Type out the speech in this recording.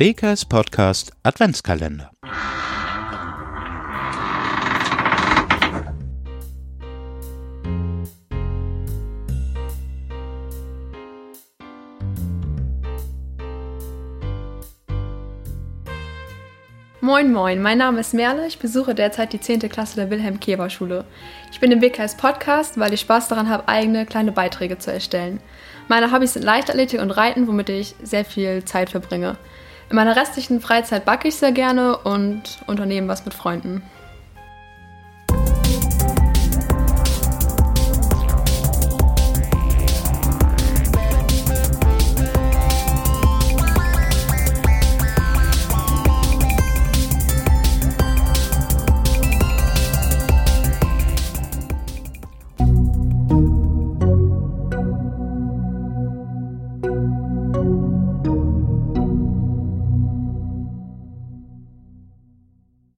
WKS Podcast Adventskalender. Moin Moin, mein Name ist Merle, ich besuche derzeit die 10. Klasse der Wilhelm Keber Schule. Ich bin im WKS Podcast, weil ich Spaß daran habe, eigene kleine Beiträge zu erstellen. Meine Hobbys sind Leichtathletik und Reiten, womit ich sehr viel Zeit verbringe. In meiner restlichen Freizeit backe ich sehr gerne und unternehme was mit Freunden.